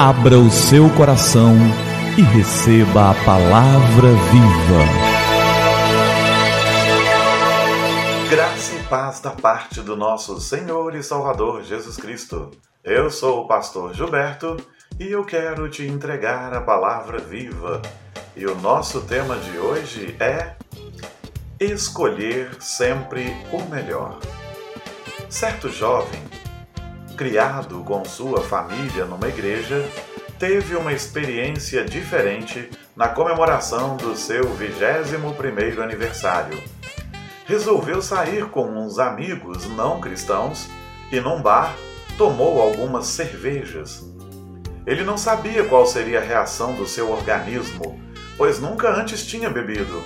Abra o seu coração e receba a palavra viva. Graça e paz da parte do nosso Senhor e Salvador Jesus Cristo. Eu sou o pastor Gilberto e eu quero te entregar a palavra viva. E o nosso tema de hoje é Escolher sempre o melhor. Certo jovem criado com sua família numa igreja, teve uma experiência diferente na comemoração do seu 21º aniversário. Resolveu sair com uns amigos não cristãos e num bar tomou algumas cervejas. Ele não sabia qual seria a reação do seu organismo, pois nunca antes tinha bebido.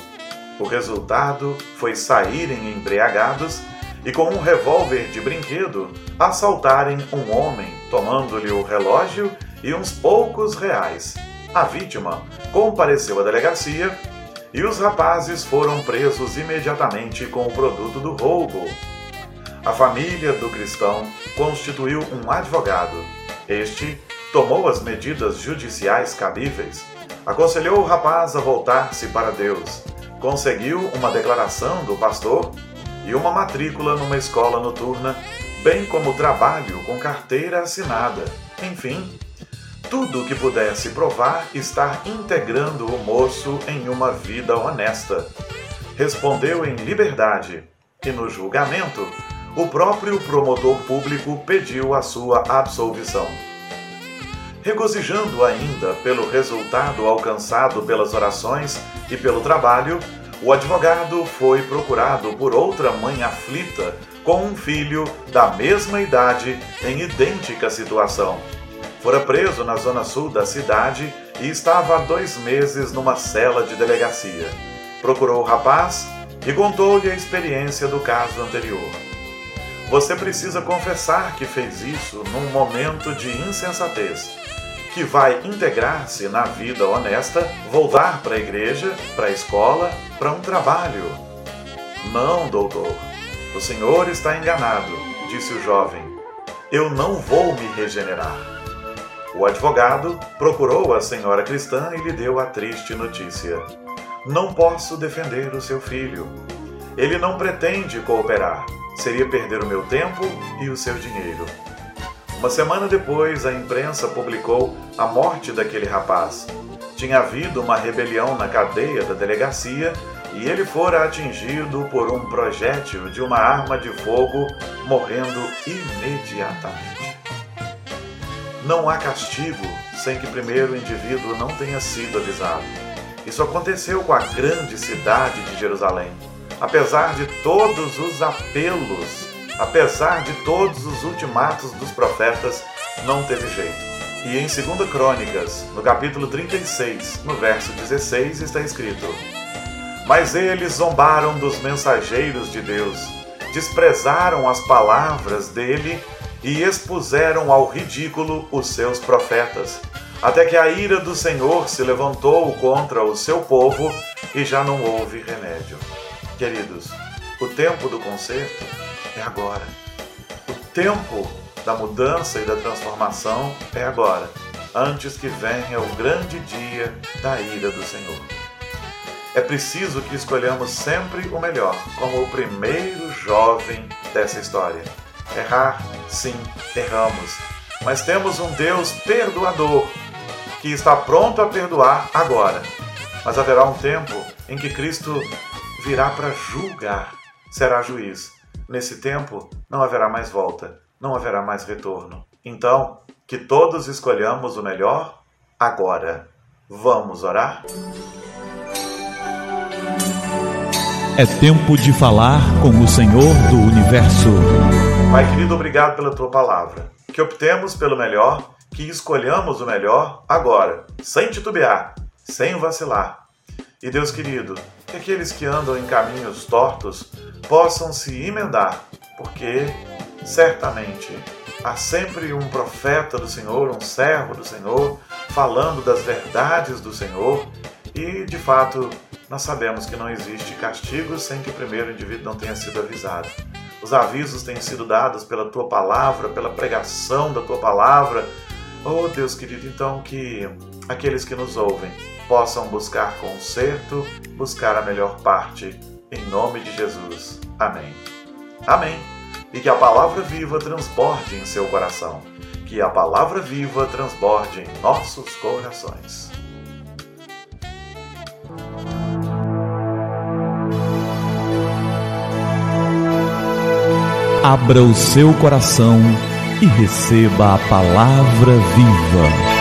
O resultado foi saírem embriagados e com um revólver de brinquedo assaltarem um homem, tomando-lhe o relógio e uns poucos reais. A vítima compareceu à delegacia e os rapazes foram presos imediatamente com o produto do roubo. A família do cristão constituiu um advogado. Este tomou as medidas judiciais cabíveis, aconselhou o rapaz a voltar-se para Deus, conseguiu uma declaração do pastor e uma matrícula numa escola noturna, bem como trabalho com carteira assinada. Enfim, tudo o que pudesse provar estar integrando o moço em uma vida honesta. Respondeu em liberdade e no julgamento, o próprio promotor público pediu a sua absolvição. Regozijando ainda pelo resultado alcançado pelas orações e pelo trabalho, o advogado foi procurado por outra mãe aflita com um filho da mesma idade em idêntica situação. Fora preso na zona sul da cidade e estava há dois meses numa cela de delegacia. Procurou o rapaz e contou-lhe a experiência do caso anterior. Você precisa confessar que fez isso num momento de insensatez que vai integrar-se na vida honesta, voltar para a igreja, para a escola, para um trabalho. Não, doutor, o senhor está enganado, disse o jovem. Eu não vou me regenerar. O advogado procurou a senhora cristã e lhe deu a triste notícia. Não posso defender o seu filho. Ele não pretende cooperar. Seria perder o meu tempo e o seu dinheiro. Uma semana depois, a imprensa publicou a morte daquele rapaz. Tinha havido uma rebelião na cadeia da delegacia e ele fora atingido por um projétil de uma arma de fogo, morrendo imediatamente. Não há castigo sem que primeiro o indivíduo não tenha sido avisado. Isso aconteceu com a grande cidade de Jerusalém. Apesar de todos os apelos apesar de todos os ultimatos dos profetas, não teve jeito. E em 2 Crônicas, no capítulo 36, no verso 16, está escrito: Mas eles zombaram dos mensageiros de Deus, desprezaram as palavras dele e expuseram ao ridículo os seus profetas, até que a ira do Senhor se levantou contra o seu povo e já não houve remédio. Queridos, o tempo do conserto é agora. O tempo da mudança e da transformação é agora, antes que venha o grande dia da ira do Senhor. É preciso que escolhamos sempre o melhor, como o primeiro jovem dessa história. Errar, sim, erramos, mas temos um Deus perdoador que está pronto a perdoar agora. Mas haverá um tempo em que Cristo virá para julgar, será juiz. Nesse tempo não haverá mais volta, não haverá mais retorno. Então, que todos escolhamos o melhor agora. Vamos orar? É tempo de falar com o Senhor do Universo. Pai querido, obrigado pela tua palavra. Que optemos pelo melhor, que escolhamos o melhor agora, sem titubear, sem vacilar. E Deus querido, que aqueles que andam em caminhos tortos possam se emendar, porque certamente há sempre um profeta do Senhor, um servo do Senhor, falando das verdades do Senhor e, de fato, nós sabemos que não existe castigo sem que primeiro o indivíduo não tenha sido avisado. Os avisos têm sido dados pela tua palavra, pela pregação da tua palavra, Oh, Deus querido, então que aqueles que nos ouvem possam buscar conserto, buscar a melhor parte, em nome de Jesus. Amém. Amém. E que a palavra viva transborde em seu coração. Que a palavra viva transborde em nossos corações. Abra o seu coração e receba a palavra viva.